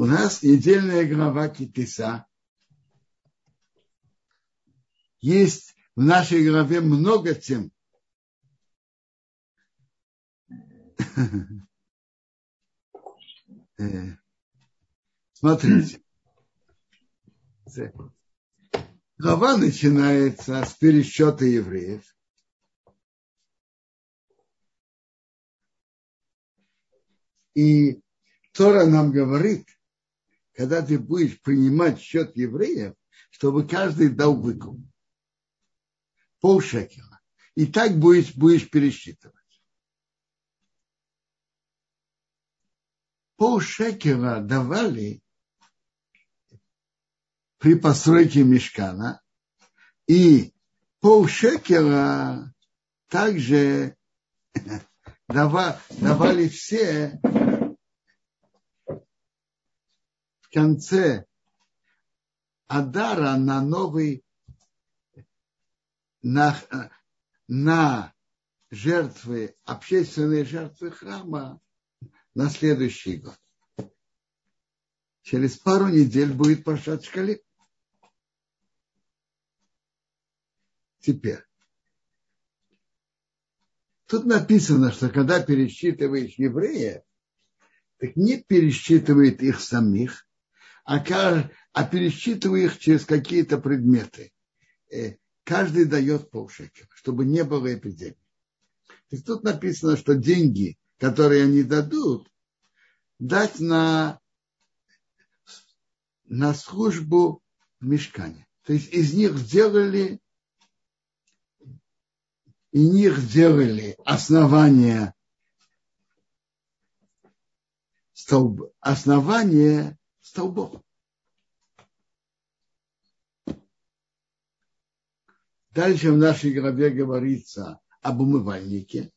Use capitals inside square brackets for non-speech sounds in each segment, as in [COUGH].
У нас недельная глава Китиса. Есть в нашей главе много тем. [LAUGHS] Э, смотрите. Глава начинается с пересчета евреев. И Тора нам говорит, когда ты будешь принимать счет евреев, чтобы каждый дал выкуп. Пол шекела. И так будешь, будешь пересчитывать. Пол шекела давали при постройке мешкана, и пол шекера также [LAUGHS] давали все в конце Адара на новый, на, на жертвы, общественные жертвы храма на следующий год. Через пару недель будет Пашат Шкалим. Теперь. Тут написано, что когда пересчитываешь евреев, так не пересчитывает их самих, а, а пересчитывает их через какие-то предметы. Э, каждый дает полшекера, чтобы не было эпидемии. То есть тут написано, что деньги, которые они дадут, дать на, на службу в мешкане. То есть из них сделали и них сделали основание столб, основание столбов. Дальше в нашей главе говорится об умывальнике,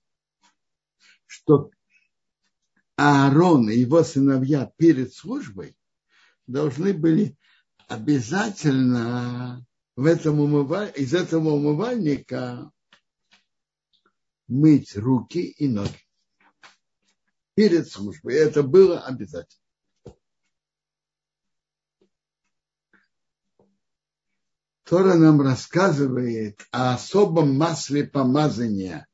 что Аарон и его сыновья перед службой должны были обязательно в этом умываль... из этого умывальника мыть руки и ноги перед службой. Это было обязательно. Тора нам рассказывает о особом масле помазания,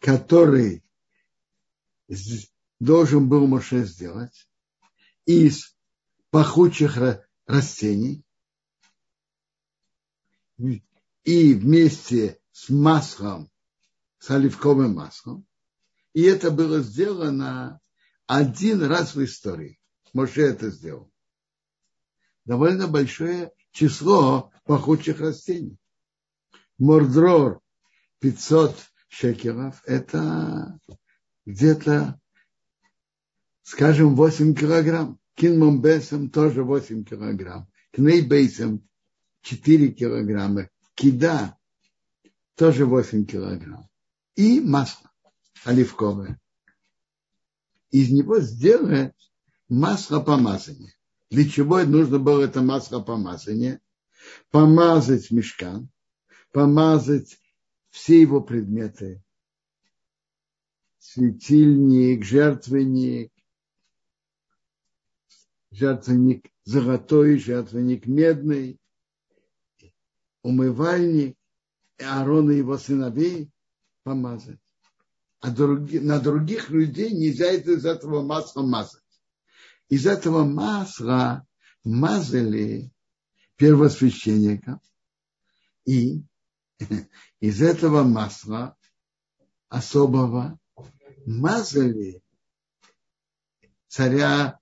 который должен был Моше сделать из пахучих растений и вместе с маслом с оливковым маслом. И это было сделано один раз в истории. Моше это сделал. Довольно большое число пахучих растений. Мордрор 500 шекелов – это где-то, скажем, 8 килограмм. Кинмомбесом тоже 8 килограмм. Кнейбейсом 4 килограмма. Кида тоже 8 килограмм и масло оливковое. Из него сделать масло помазания. Для чего нужно было это масло помазания? Помазать мешкан, помазать все его предметы. Светильник, жертвенник, жертвенник золотой, жертвенник медный, умывальник, Аарон и его сыновей, помазать. А други, на других людей нельзя из этого масла мазать. Из этого масла мазали первосвященника. И [LAUGHS] из этого масла особого мазали царя,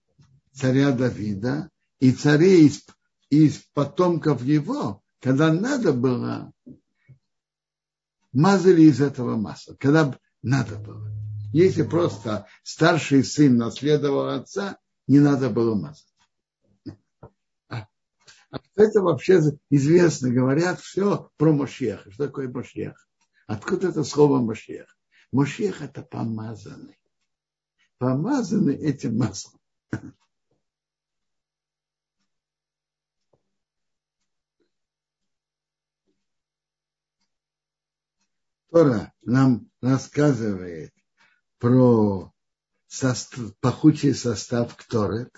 царя Давида и царей из, из потомков его, когда надо было мазали из этого масла, когда надо было. Если просто старший сын наследовал отца, не надо было мазать. А, это вообще известно, говорят все про Мошеха. Что такое Мошех? Откуда это слово Мошех? Мошех это помазанный. Помазанный этим маслом. Тора нам рассказывает про состав, пахучий состав Кторет,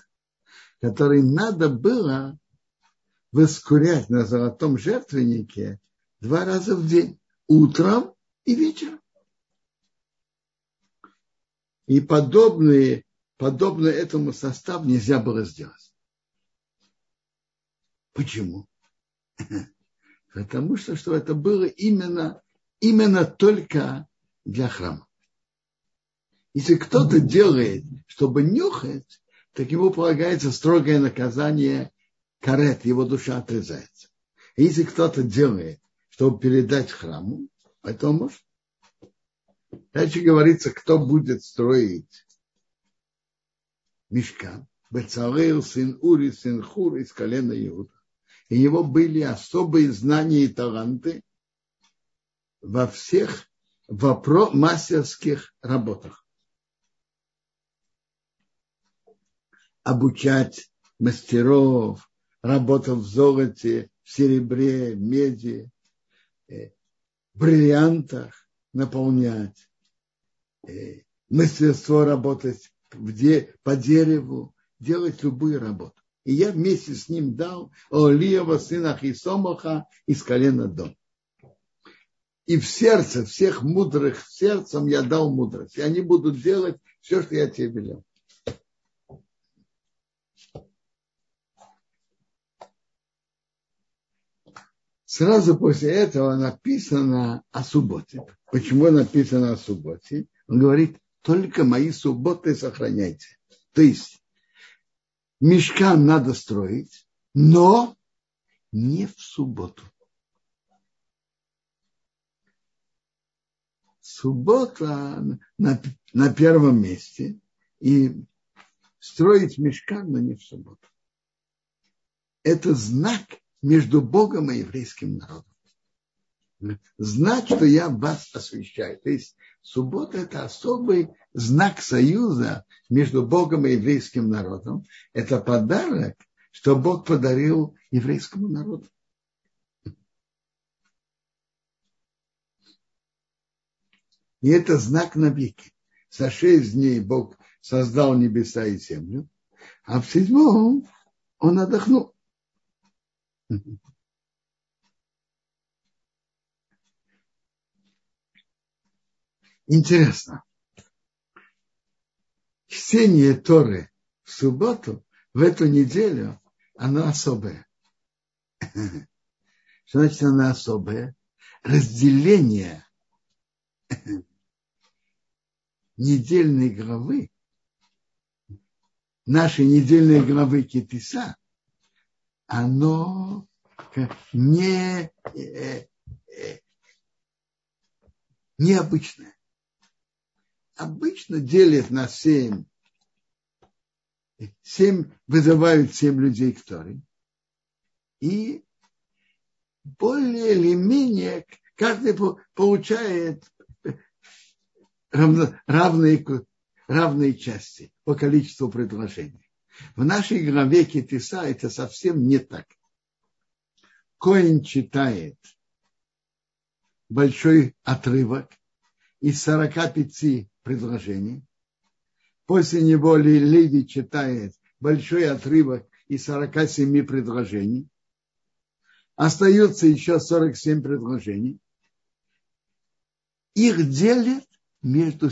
который надо было воскурять на золотом жертвеннике два раза в день, утром и вечером. И подобные, подобно этому составу нельзя было сделать. Почему? [LAUGHS] Потому что, что это было именно, именно только для храма. Если кто-то делает, чтобы нюхать, так ему полагается строгое наказание карет, его душа отрезается. И если кто-то делает, чтобы передать храму, это может. Дальше говорится, кто будет строить мешкан. Бецалел, сын Ури, сын Хур из колена Иуда. И у него были особые знания и таланты во всех вопро- мастерских работах. Обучать мастеров, работал в золоте, в серебре, меди, э, бриллиантах наполнять, э, мастерство работать по дереву, делать любую работу. И я вместе с ним дал Олиева сына Хисомаха из колена Дом. И в сердце всех мудрых сердцем я дал мудрость. И они будут делать все, что я тебе велел. Сразу после этого написано о субботе. Почему написано о субботе? Он говорит, только мои субботы сохраняйте. То есть, мешкан надо строить, но не в субботу. Суббота на, на первом месте, и строить мешкан, но не в субботу. Это знак между Богом и еврейским народом. Знать, что я вас освящаю. То есть суббота – это особый знак союза между Богом и еврейским народом. Это подарок, что Бог подарил еврейскому народу. И это знак на веки. За шесть дней Бог создал небеса и землю, а в седьмом он отдохнул. Интересно. Чтение Торы в субботу, в эту неделю, оно особое. [LAUGHS] Что значит оно особое? Разделение [LAUGHS] недельной главы, нашей недельной главы Китиса, оно не, э, э, необычное. Обычно делят на семь. Семь вызывают семь людей к Торе. И более или менее каждый получает равные, равные части по количеству предложений. В нашей главе Китиса это совсем не так. Коин читает большой отрывок из 45 предложений. После него Леви читает большой отрывок из 47 предложений. Остается еще 47 предложений. Их делят между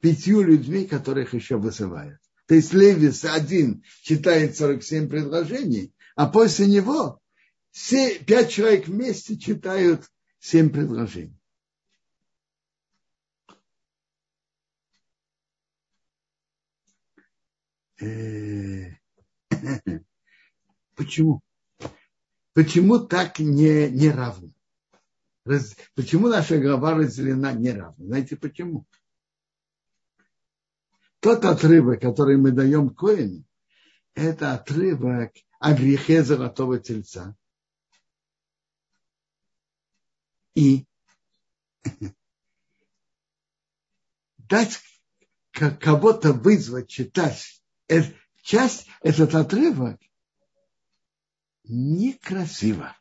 пятью людьми, которых еще вызывают. То есть Левис один читает 47 предложений, а после него все, пять человек вместе читают семь предложений. Э, [CLEARS THROAT] почему? Почему так не, не равно? Раз, почему наша голова разделена неравно? Знаете почему? Тот отрывок, который мы даем Коину, это отрывок о грехе золотого тельца. И [LAUGHS] дать кого-то вызвать читать эту часть, этот отрывок, некрасиво.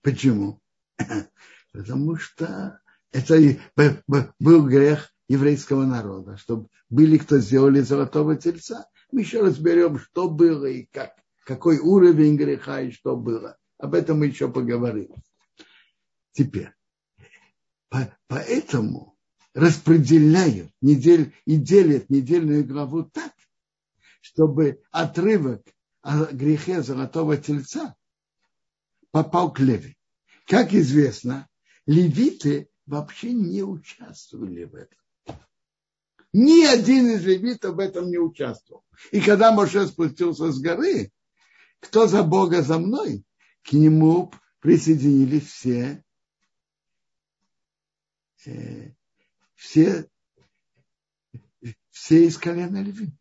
Почему? [LAUGHS] Потому что это был грех еврейского народа, чтобы были, кто сделали золотого тельца. Мы еще разберем, что было и как. какой уровень греха и что было. Об этом мы еще поговорим. Теперь, поэтому распределяют недель, и делят недельную главу так, чтобы отрывок о грехе золотого тельца попал к Леви. Как известно, левиты вообще не участвовали в этом. Ни один из левитов в этом не участвовал. И когда Моше спустился с горы, кто за Бога за мной, к нему присоединились все, э, все, все из колена Леви.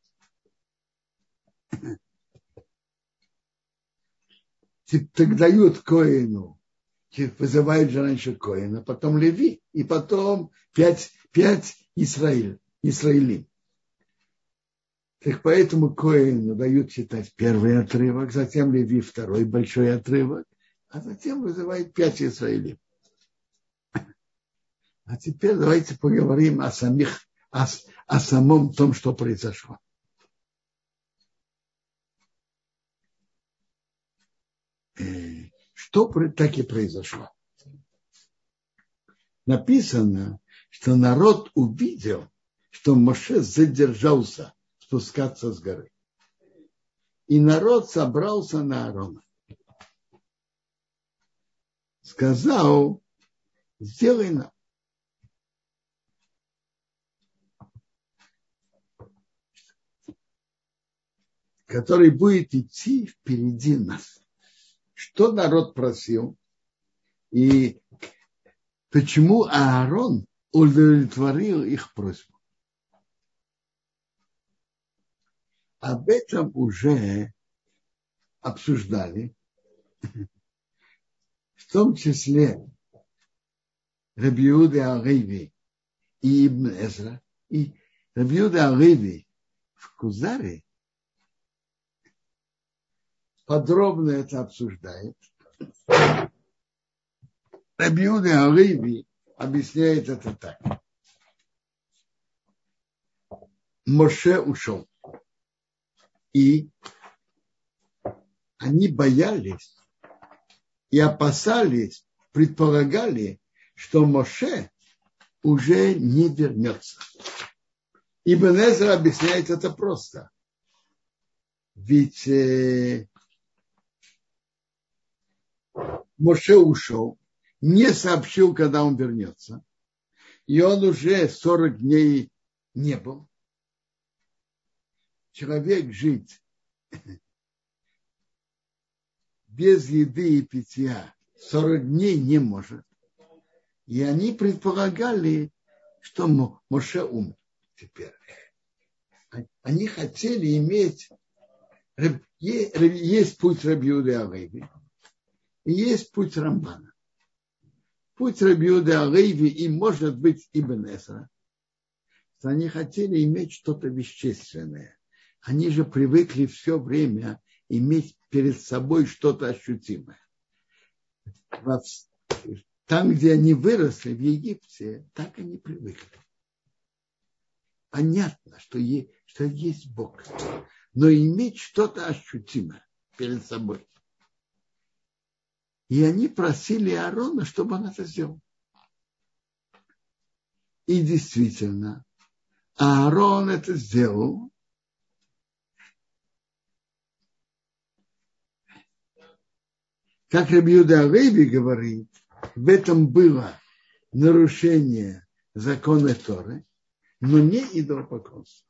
Так дают Коину, вызывают же раньше Коина, потом Леви, и потом пять, пять Израиль, Израилим. Так поэтому Коину дают читать первый отрывок, затем Леви второй большой отрывок, а затем вызывает пять Израилим. А теперь давайте поговорим о самих, о, о самом том, что произошло. Э, что так и произошло? Написано, что народ увидел, что Моше задержался спускаться с горы. И народ собрался на Аарона. Сказал, сделай нам который будет идти впереди нас. Что народ просил? И почему Аарон удовлетворил их просьбу? Об этом уже обсуждали, [LAUGHS] в том числе Рабиуды Ариви и Ибн Эзра, и Рабиуды Ариви в Кузаре подробно это обсуждает. Рабиуды Ариви объясняет это так. Моше ушел. И они боялись и опасались, предполагали, что Моше уже не вернется. Ибн Эзра объясняет это просто. Ведь э, Моше ушел, не сообщил, когда он вернется. И он уже 40 дней не был. Человек жить без еды и питья 40 дней не может. И они предполагали, что Моше умер теперь. Они хотели иметь, есть путь Рабиуды Алейви, и есть путь Рамбана. Путь Рабиуды Алейви и, может быть, Ибн Эсра, они хотели иметь что-то вещественное. Они же привыкли все время иметь перед собой что-то ощутимое. Там, где они выросли, в Египте, так они привыкли. Понятно, что есть, что есть Бог. Но иметь что-то ощутимое перед собой. И они просили Аарона, чтобы он это сделал. И действительно, Аарон это сделал. Как Рабиуда Алейби говорит, в этом было нарушение закона Торы, но не идолопоклонство.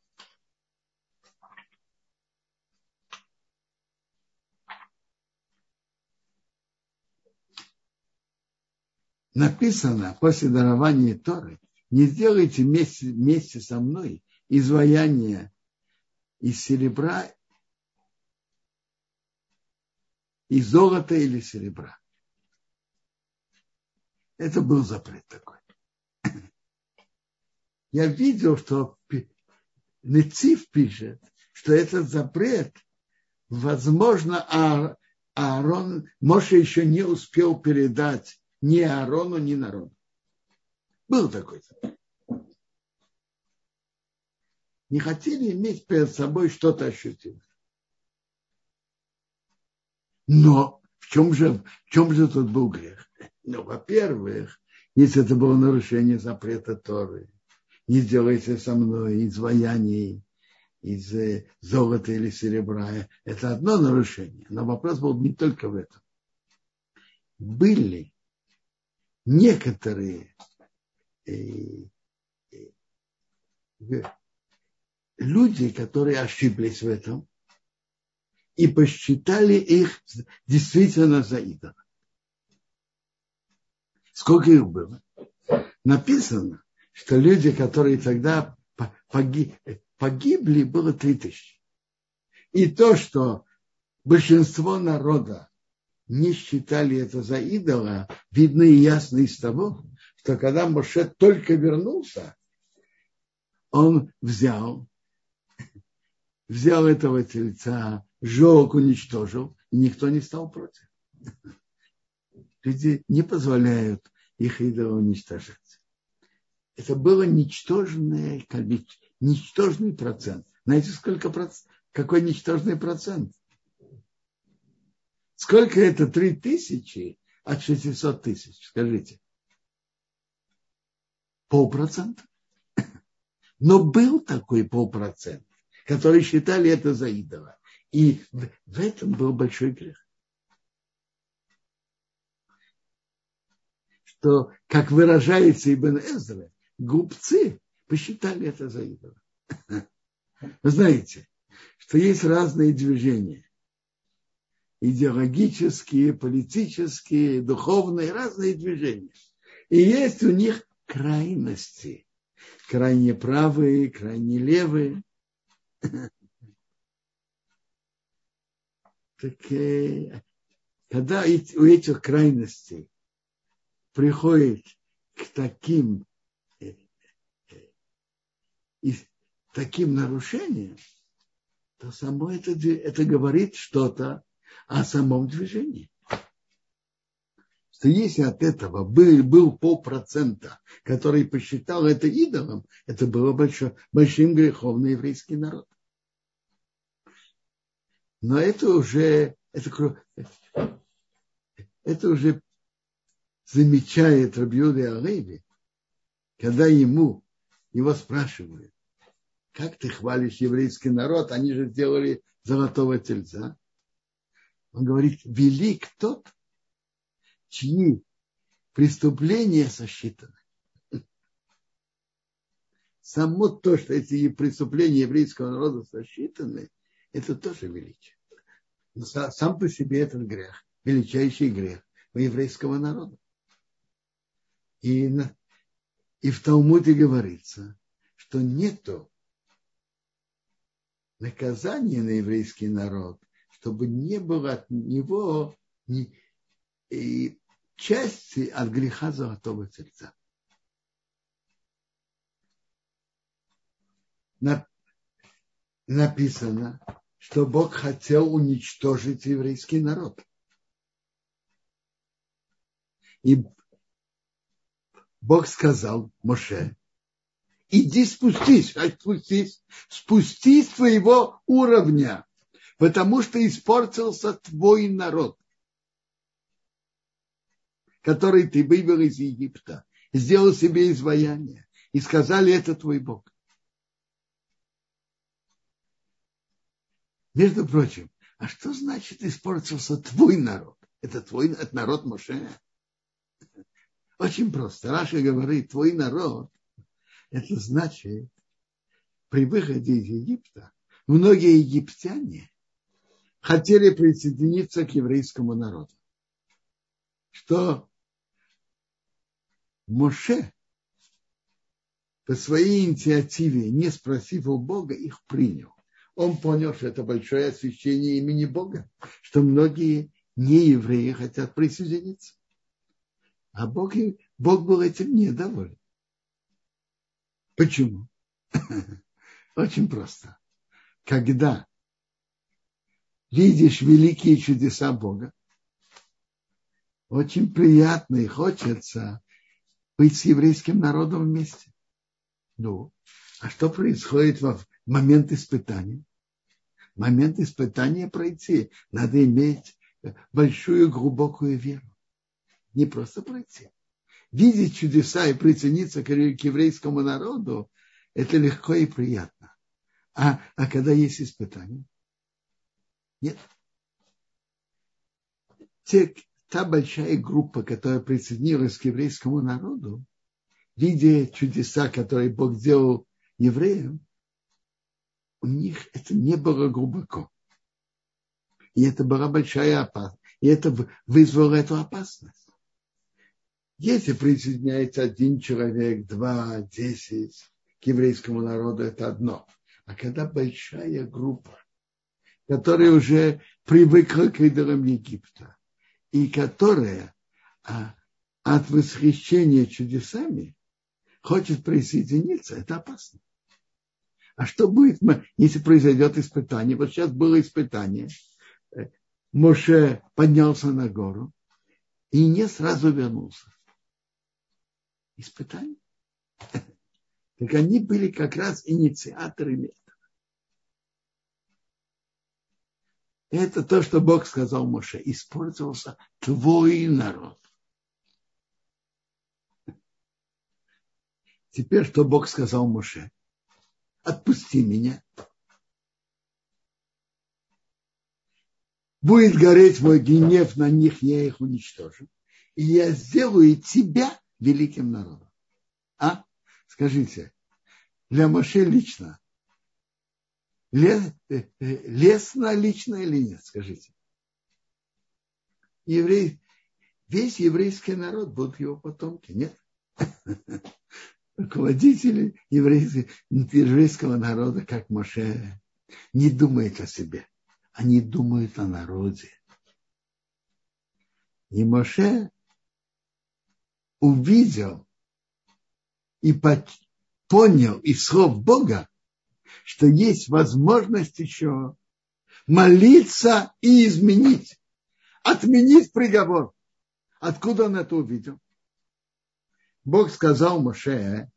написано после дарования Торы, не сделайте вместе, вместе со мной изваяние из серебра, из золота или серебра. Это был запрет такой. Я видел, что Нецив пишет, что этот запрет, возможно, а Аарон, Моше еще не успел передать ни Аарону, ни народу. Был такой закон. Не хотели иметь перед собой что-то ощутимое. Но в чем же, в чем же тут был грех? Ну, во-первых, если это было нарушение запрета Торы, не сделайте со мной изваяний из э, золота или серебра. Это одно нарушение. Но вопрос был не только в этом. Были некоторые э, э, люди, которые ошиблись в этом и посчитали их действительно за идола. Сколько их было? Написано, что люди, которые тогда погибли, было три тысячи. И то, что большинство народа не считали это за идола, видно и ясно из того, что когда Моше только вернулся, он взял, взял этого тельца, сжег, уничтожил, и никто не стал против. Люди не позволяют их идолам уничтожать. Это было ничтожное ничтожный процент. Знаете, сколько процент? Какой ничтожный процент? Сколько это три тысячи от 600 тысяч? Скажите. Полпроцента. Но был такой полпроцент, который считали это за идола. И в этом был большой грех. Что, как выражается Ибн Эзра, губцы посчитали это за идола. [LAUGHS] Вы знаете, что есть разные движения. Идеологические, политические, духовные, разные движения. И есть у них крайности. Крайне правые, крайне левые. [LAUGHS] Так, э, когда у этих крайностей приходит к таким и таким нарушением, то само это, это говорит что-то о самом движении. Что если от этого был, был полпроцента, который посчитал это идолом, это было большое, большим грехом на еврейский народ. Но это уже, это, это уже замечает Рабиуды Алейби, когда ему его спрашивают, как ты хвалишь еврейский народ, они же сделали золотого тельца. Он говорит, велик тот, чьи преступления сосчитаны. Само то, что эти преступления еврейского народа сосчитаны, это тоже величие. Сам по себе этот грех, величайший грех у еврейского народа. И и в Талмуде говорится, что нету наказания на еврейский народ, чтобы не было от него ни, и части от греха золотого тельца. Написано, что Бог хотел уничтожить еврейский народ. И Бог сказал Моше, иди спустись, спустись, спустись твоего уровня, потому что испортился твой народ, который ты вывел из Египта, сделал себе изваяние, и сказали, это твой Бог. Между прочим, а что значит испортился твой народ? Это твой это народ Моше. Очень просто. Раша говорит, твой народ, это значит, при выходе из Египта многие египтяне хотели присоединиться к еврейскому народу. Что Моше по своей инициативе, не спросив у Бога, их принял. Он понял, что это большое освящение имени Бога, что многие неевреи хотят присоединиться. А Бог, Бог был этим недоволен. Почему? [LAUGHS] Очень просто. Когда видишь великие чудеса Бога, очень приятно и хочется быть с еврейским народом вместе. Ну, а что происходит в момент испытания? Момент испытания пройти. Надо иметь большую глубокую веру. Не просто пройти. Видеть чудеса и прицениться к еврейскому народу, это легко и приятно. А, а когда есть испытания? Нет. Те, та большая группа, которая присоединилась к еврейскому народу, видя чудеса, которые Бог сделал евреям, у них это не было глубоко. И это была большая опасность. И это вызвало эту опасность. Если присоединяется один человек, два, десять к еврейскому народу, это одно. А когда большая группа, которая уже привыкла к идолам Египта, и которая а, от восхищения чудесами хочет присоединиться, это опасно. А что будет, если произойдет испытание? Вот сейчас было испытание. Э, Моше поднялся на гору и не сразу вернулся. Испытание. [LAUGHS] Так они были как раз инициаторами этого. Это то, что Бог сказал Моше. Использовался твой народ. Теперь, что Бог сказал Моше? Отпусти меня. Будет гореть мой гнев на них, я их уничтожу. И я сделаю тебя великим народом. А? Скажите, для Моше лично. Лес, э, э, лестно лично или нет, скажите. Еврей, весь еврейский народ будут его потомки, нет? Руководители еврейского народа, как Моше, не думают о себе, они думают о народе. И Моше увидел и понял из слов Бога, что есть возможность еще молиться и изменить, отменить приговор. Откуда он это увидел? Бог сказал Моше,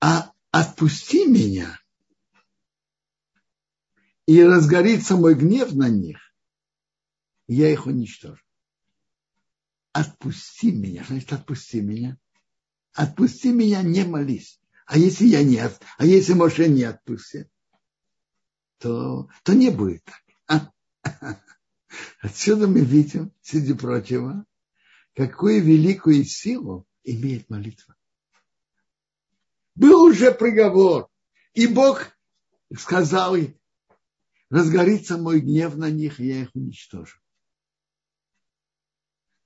а отпусти меня, и разгорится мой гнев на них, я их уничтожу отпусти меня. Значит, отпусти меня. Отпусти меня, не молись. А если я не, а если Моше не отпустит, то, то не будет так. А? [LAUGHS] Отсюда мы видим, среди прочего, какую великую силу имеет молитва. Был уже приговор, и Бог сказал, разгорится мой гнев на них, и я их уничтожу.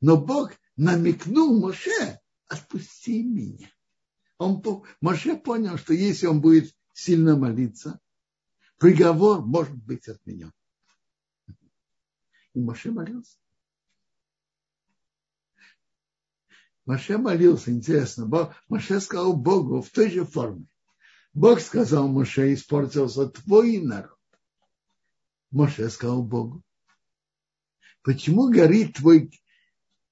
Но Бог намекнул Моше, отпусти меня. Он, Моше понял, что если он будет сильно молиться, приговор может быть отменен. И Моше молился. Моше молился, интересно. Бог, Моше сказал Богу в той же форме. Бог сказал Моше, испортился твой народ. Моше сказал Богу, почему горит твой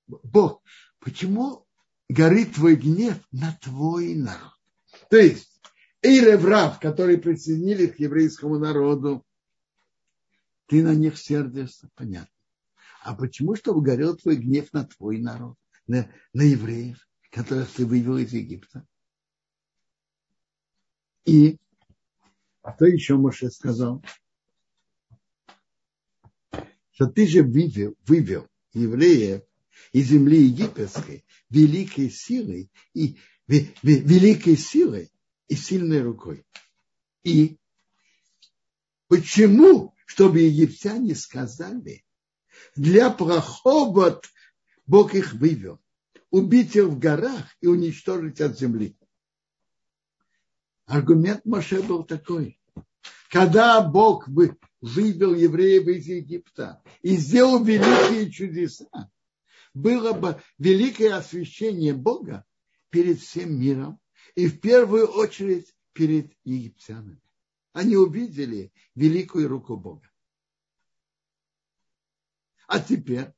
Бог, почему горит твой гнев на твой народ? То есть, Эйлеврав, которые присоединились к еврейскому народу, ты на них сердишься, понятно. А почему, чтобы горел твой гнев на твой народ, на, на евреев, которых ты вывел из Египта? И что еще Моше сказал? Что ты же вывел, вывел евреев из земли египетской великой силой и великой силой и сильной рукой. И почему, чтобы египтяне сказали, для прохобот Бог их вывел, убить их в горах и уничтожить от земли. Аргумент Моше был такой. Когда Бог вывел евреев из Египта и сделал великие чудеса, было бы великое освящение Бога перед всем миром и в первую очередь перед египтянами. Они увидели великую руку Бога. А теперь,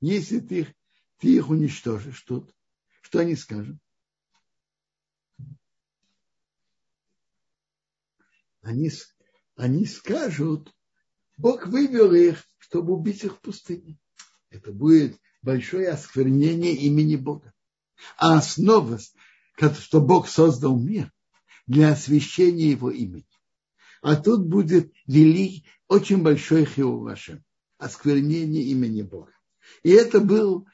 если ты их, ты их уничтожишь тут, что они скажут? Они, они скажут, Бог вывел их, чтобы убить их в пустыне. Это будет большое осквернение имени Бога. А основа, что Бог создал мир для освящения его имени. А тут будет велик, очень большой хиувашем, осквернение имени Бога. И это был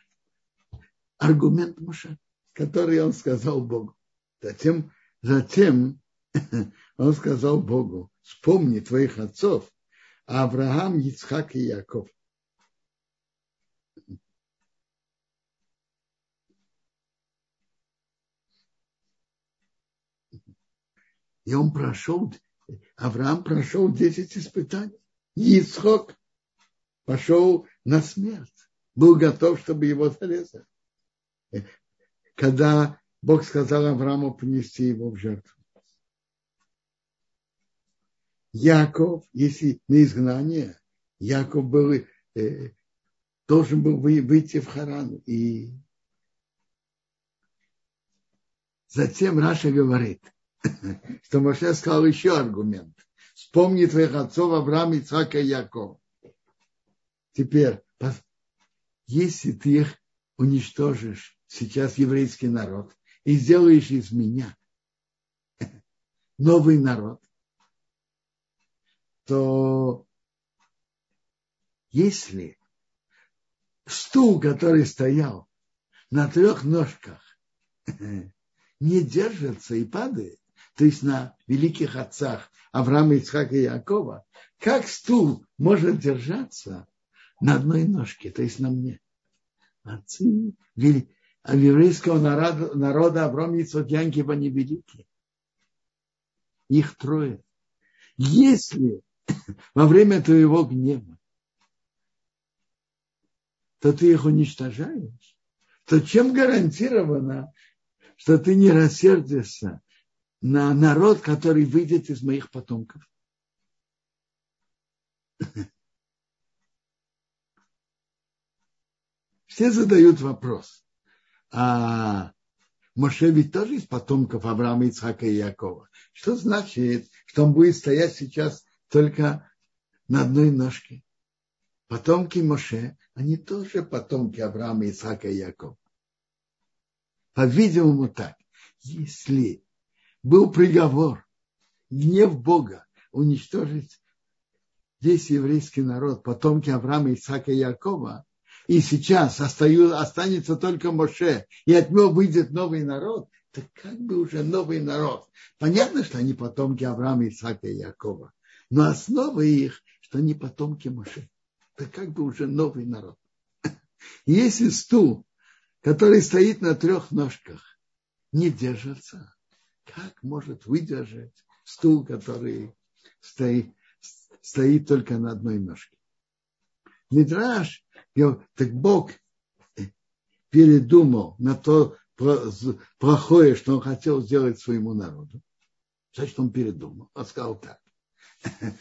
аргумент Муша, который он сказал Богу. Затем, затем [LAUGHS] он сказал Богу, вспомни твоих отцов, Авраам, Ицхак и Яков. И он прошел, Авраам прошел 10 испытаний. Ицхок пошел на смерть. Был готов, чтобы его зарезать. Когда Бог сказал Аврааму принести его в жертву. Яков, если на изгнание, Яков был, э, должен был выйти в Харан. И затем Раша говорит, [LAUGHS] что Моше сказал еще аргумент. Вспомни твоих отцов Авраам, Ицхака и Якова. Теперь, если ты их уничтожишь, сейчас еврейский народ, и сделаешь из меня [LAUGHS] новый народ, то если стул, который стоял на трех ножках, [LAUGHS] не держится и падает, то есть на великих отцах Авраама, Ицхака и Якова, как стул может держаться на одной ножке, то есть на мне? Отцы а еврейского народа, народа Авраам, Ицхак, Янкива не великие. Их трое. Если [LAUGHS] во время твоего гнева, то ты их уничтожаешь, то чем гарантировано, что ты не рассердишься на народ, который выйдет из моих потомков? [LAUGHS] Все задают вопрос. А Моше ведь тоже из потомков Авраама, Ицхака и Якова. Что значит, что он будет стоять сейчас только на одной ножке. Потомки Моше, они тоже потомки Авраама, Исаака и Якова. По-видимому так. Если был приговор, гнев Бога уничтожить весь еврейский народ, потомки Авраама, Исаака и Якова, и сейчас остаю, останется только Моше, и от него выйдет новый народ, так как бы уже новый народ. Понятно, что они потомки Авраама, Исаака и Якова. Но основа их, что они потомки Моше. Это как бы уже новый народ. [LAUGHS] Если стул, который стоит на трех ножках, не держится, как может выдержать стул, который стоит, стоит только на одной ножке? Мидраж, так Бог передумал на то плохое, что он хотел сделать своему народу. Значит, он передумал. Он сказал так. [LAUGHS]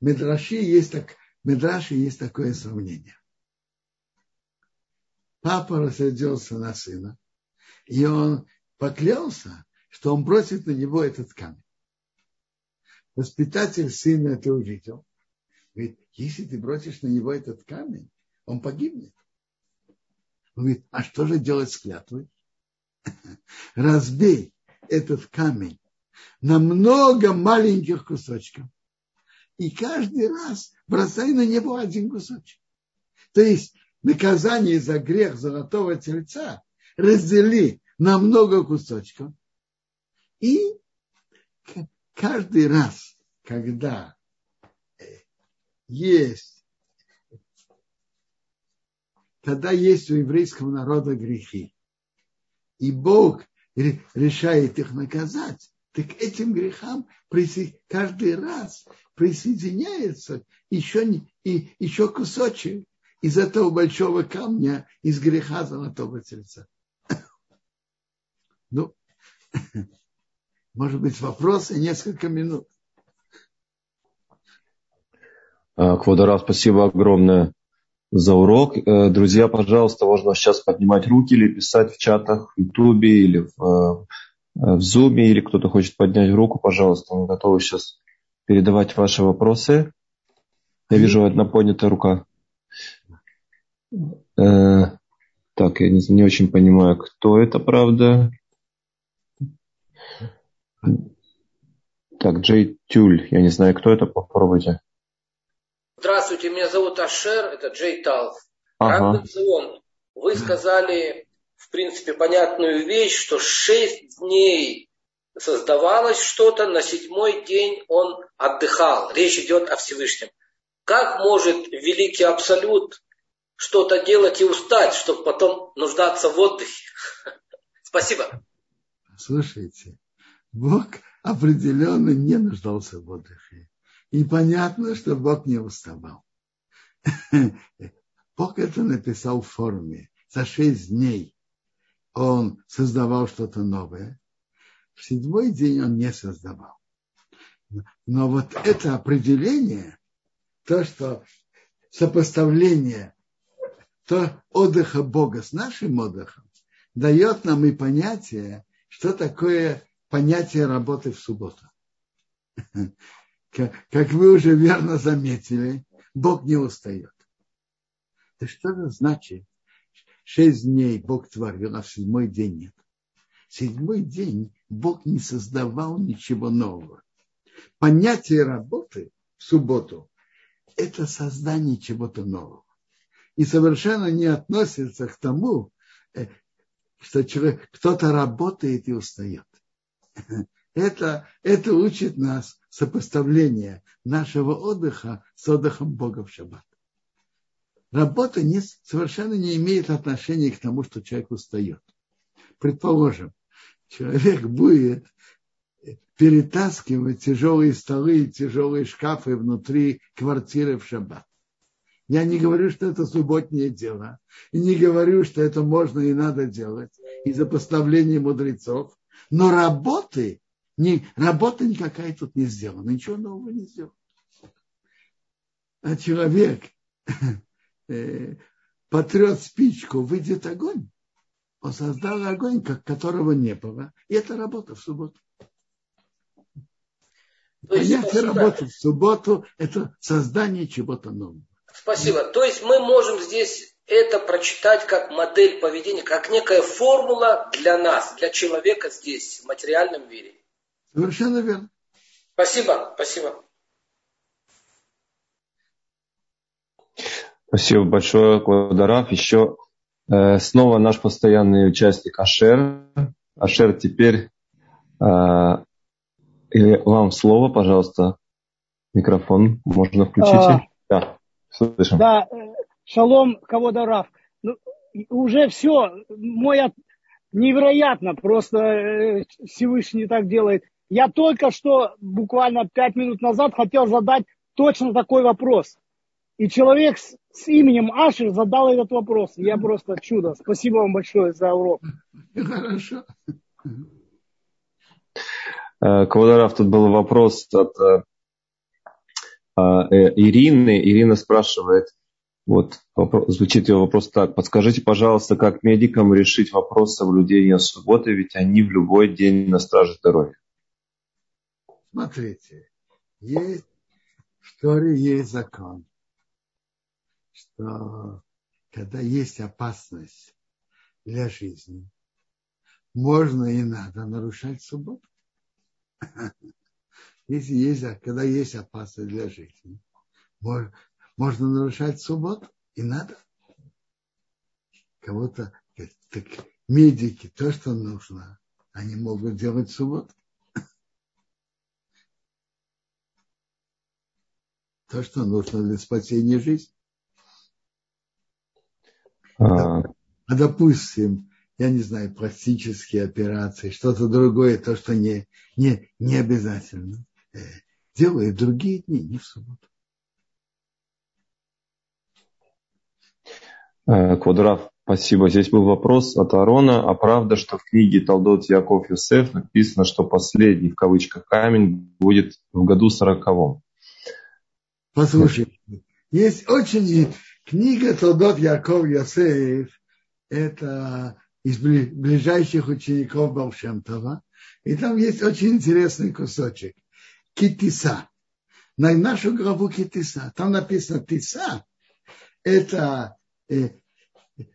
Медраши есть, так, Медраши есть такое сравнение. Папа рассердился на сына, и он поклялся, что он бросит на него этот камень. Воспитатель сына это увидел. Говорит, если ты бросишь на него этот камень, он погибнет. Он говорит, а что же делать с клятвой? [LAUGHS] Разбей этот камень на много маленьких кусочков и каждый раз бросай на него один кусочек. То есть наказание за грех золотого тельца раздели на много кусочков. И каждый раз, когда э, есть, когда есть у еврейского народа грехи, и Бог решает их наказать, так этим грехам каждый раз присоединяется еще, и, еще кусочек из этого большого камня, из греха золотого тельца. Ну, может быть, вопросы несколько минут. А, Квадора, спасибо огромное за урок. Э, друзья, пожалуйста, можно сейчас поднимать руки или писать в чатах в Ютубе или в, э, в Зуме, или кто-то хочет поднять руку, пожалуйста, мы готовы сейчас передавать ваши вопросы. Я вижу одна поднятая рука. Э, так, я не, не очень понимаю, кто это, правда. Так, Джей Тюль, я не знаю, кто это, попробуйте. Здравствуйте, меня зовут Ашер, это Джей Тал. Ага. вы сказали, в принципе, понятную вещь, что шесть дней создавалось что-то, на седьмой день он отдыхал. Речь идет о Всевышнем. Как может великий Абсолют что-то делать и устать, чтобы потом нуждаться в отдыхе? [LAUGHS] Спасибо. Слушайте, Бог определенно не нуждался в отдыхе. И понятно, что Бог не уставал. [LAUGHS] Бог это написал в форме. За шесть дней он создавал что-то новое. В седьмой день он не создавал. Но вот это определение, то, что сопоставление то отдыха Бога с нашим отдыхом, дает нам и понятие, что такое понятие работы в субботу. [LAUGHS] Как вы уже верно заметили, Бог не устает. Да что это значит? Шесть дней Бог творил, а седьмой день нет. Седьмой день Бог не создавал ничего нового. Понятие работы в субботу – это создание чего-то нового. И совершенно не относится к тому, э, что кто-то работает и устает. [LAUGHS] Это, это учит нас сопоставление нашего отдыха с отдыхом Бога в шаббат. Работа не, совершенно не имеет отношения к тому, что человек устает. Предположим, человек будет перетаскивать тяжелые столы и тяжелые шкафы внутри квартиры в шаббат. Я не говорю, что это субботнее дело. И не говорю, что это можно и надо делать из-за поставления мудрецов. Но работы не, работа никакая тут не сделана, ничего нового не сделано. А человек [LAUGHS] э, потрет спичку, выйдет огонь. Он создал огонь, которого не было. И это работа в субботу. То есть, Понятие работы в субботу – это создание чего-то нового. Спасибо. То есть мы можем здесь это прочитать как модель поведения, как некая формула для нас, для человека здесь, в материальном мире. Совершенно верно. Спасибо, спасибо. Спасибо большое, Квадараф. Еще э, снова наш постоянный участник Ашер. Ашер, теперь э, вам слово, пожалуйста. Микрофон можно включить. А, да, слышим. Да, э, шалом, Каводарав. Ну, уже все, мой от... невероятно, просто э, Всевышний так делает. Я только что, буквально пять минут назад, хотел задать точно такой вопрос. И человек с, с именем Ашер задал этот вопрос. Я просто чудо. Спасибо вам большое за урок. Хорошо. Э, Квадорав, тут был вопрос от э, э, Ирины. Ирина спрашивает, вот звучит ее вопрос так. Подскажите, пожалуйста, как медикам решить вопрос соблюдения субботы, ведь они в любой день на страже здоровья? Смотрите, есть в Торе есть закон, что когда есть опасность для жизни, можно и надо нарушать субботу. [LAUGHS] Если есть, когда есть опасность для жизни, можно нарушать субботу и надо. Кого-то, так медики, то, что нужно, они могут делать субботу. То, что нужно для спасения жизни. А, а допустим, я не знаю, пластические операции, что-то другое, то, что не, не, не обязательно. Э, делают другие дни, не в субботу. Э, Квадрав, спасибо. Здесь был вопрос от Арона. А правда, что в книге Талдот Яков Юсеф написано, что последний, в кавычках, камень будет в году сороковом? Послушайте, есть очень книга Толдот Яков Йосеф, это из ближайших учеников Балшемтова, и там есть очень интересный кусочек. Китиса. на нашу главу Китиса. Там написано Тиса. Это э,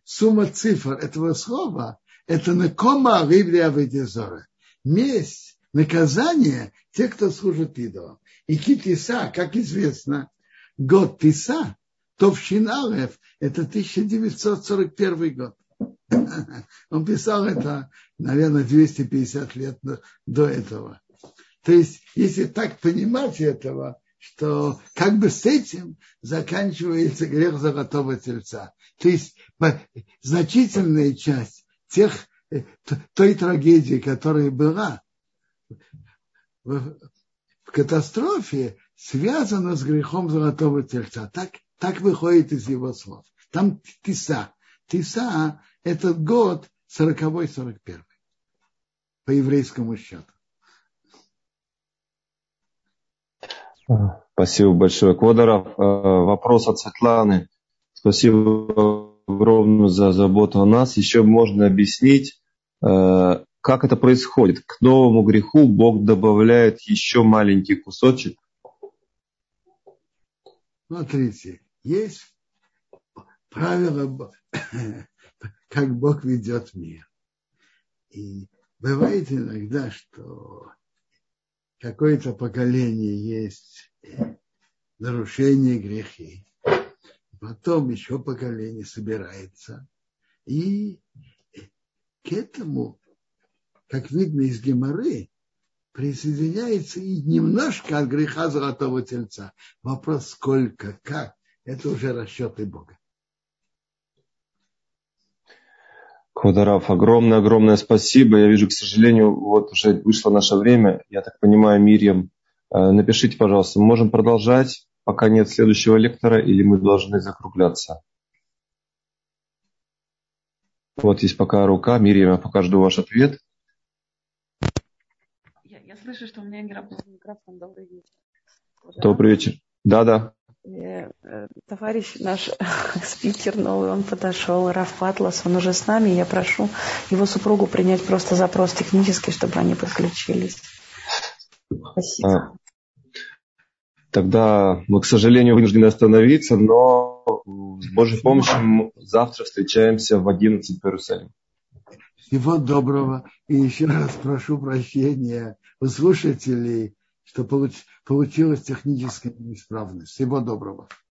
сумма цифр этого слова. Это накома рыбля аведизора. Месть, наказание тех, кто служит идолам. И Китиса, как известно, год Тиса, Товщиналев, это 1941 год. [LAUGHS] Он писал это, наверное, 250 лет до этого. То есть, если так понимать этого, что как бы с этим заканчивается грех золотого тельца. То есть значительная часть тех, э, той трагедии, которая была в, катастрофе, связана с грехом золотого тельца. Так, так выходит из его слов. Там тиса. Тиса – этот год 40-41 по еврейскому счету. Спасибо большое, Квадаров. Э, вопрос от Светланы. Спасибо огромное за заботу о нас. Еще можно объяснить, э, как это происходит. К новому греху Бог добавляет еще маленький кусочек. Смотрите, есть правило, [COUGHS] как Бог ведет мир. И бывает иногда, что какое-то поколение есть нарушение грехи. Потом еще поколение собирается. И к этому, как видно из Геморы, присоединяется и немножко от греха золотого тельца. Вопрос сколько, как, это уже расчеты Бога. Квадарав, огромное-огромное спасибо. Я вижу, к сожалению, вот уже вышло наше время. Я так понимаю, Мирьям, э, напишите, пожалуйста, мы можем продолжать, пока нет следующего лектора, или мы должны закругляться? Вот есть пока рука. Мирьям, я пока ваш ответ. Я, слышу, что у меня микрофон. Добрый вечер. Добрый вечер. Да-да. Э, товарищ наш [LAUGHS] спикер новый, он подошел, Раф Патлас, он уже с нами. Я прошу его супругу принять просто запрос технический, чтобы они подключились. Спасибо. А, тогда мы, к сожалению, вынуждены остановиться, но с Божьей помощью завтра встречаемся в 11 в Иерусалиме. Всего доброго. И еще раз прошу прощения у слушателей что получилась техническая неисправность. Всего доброго.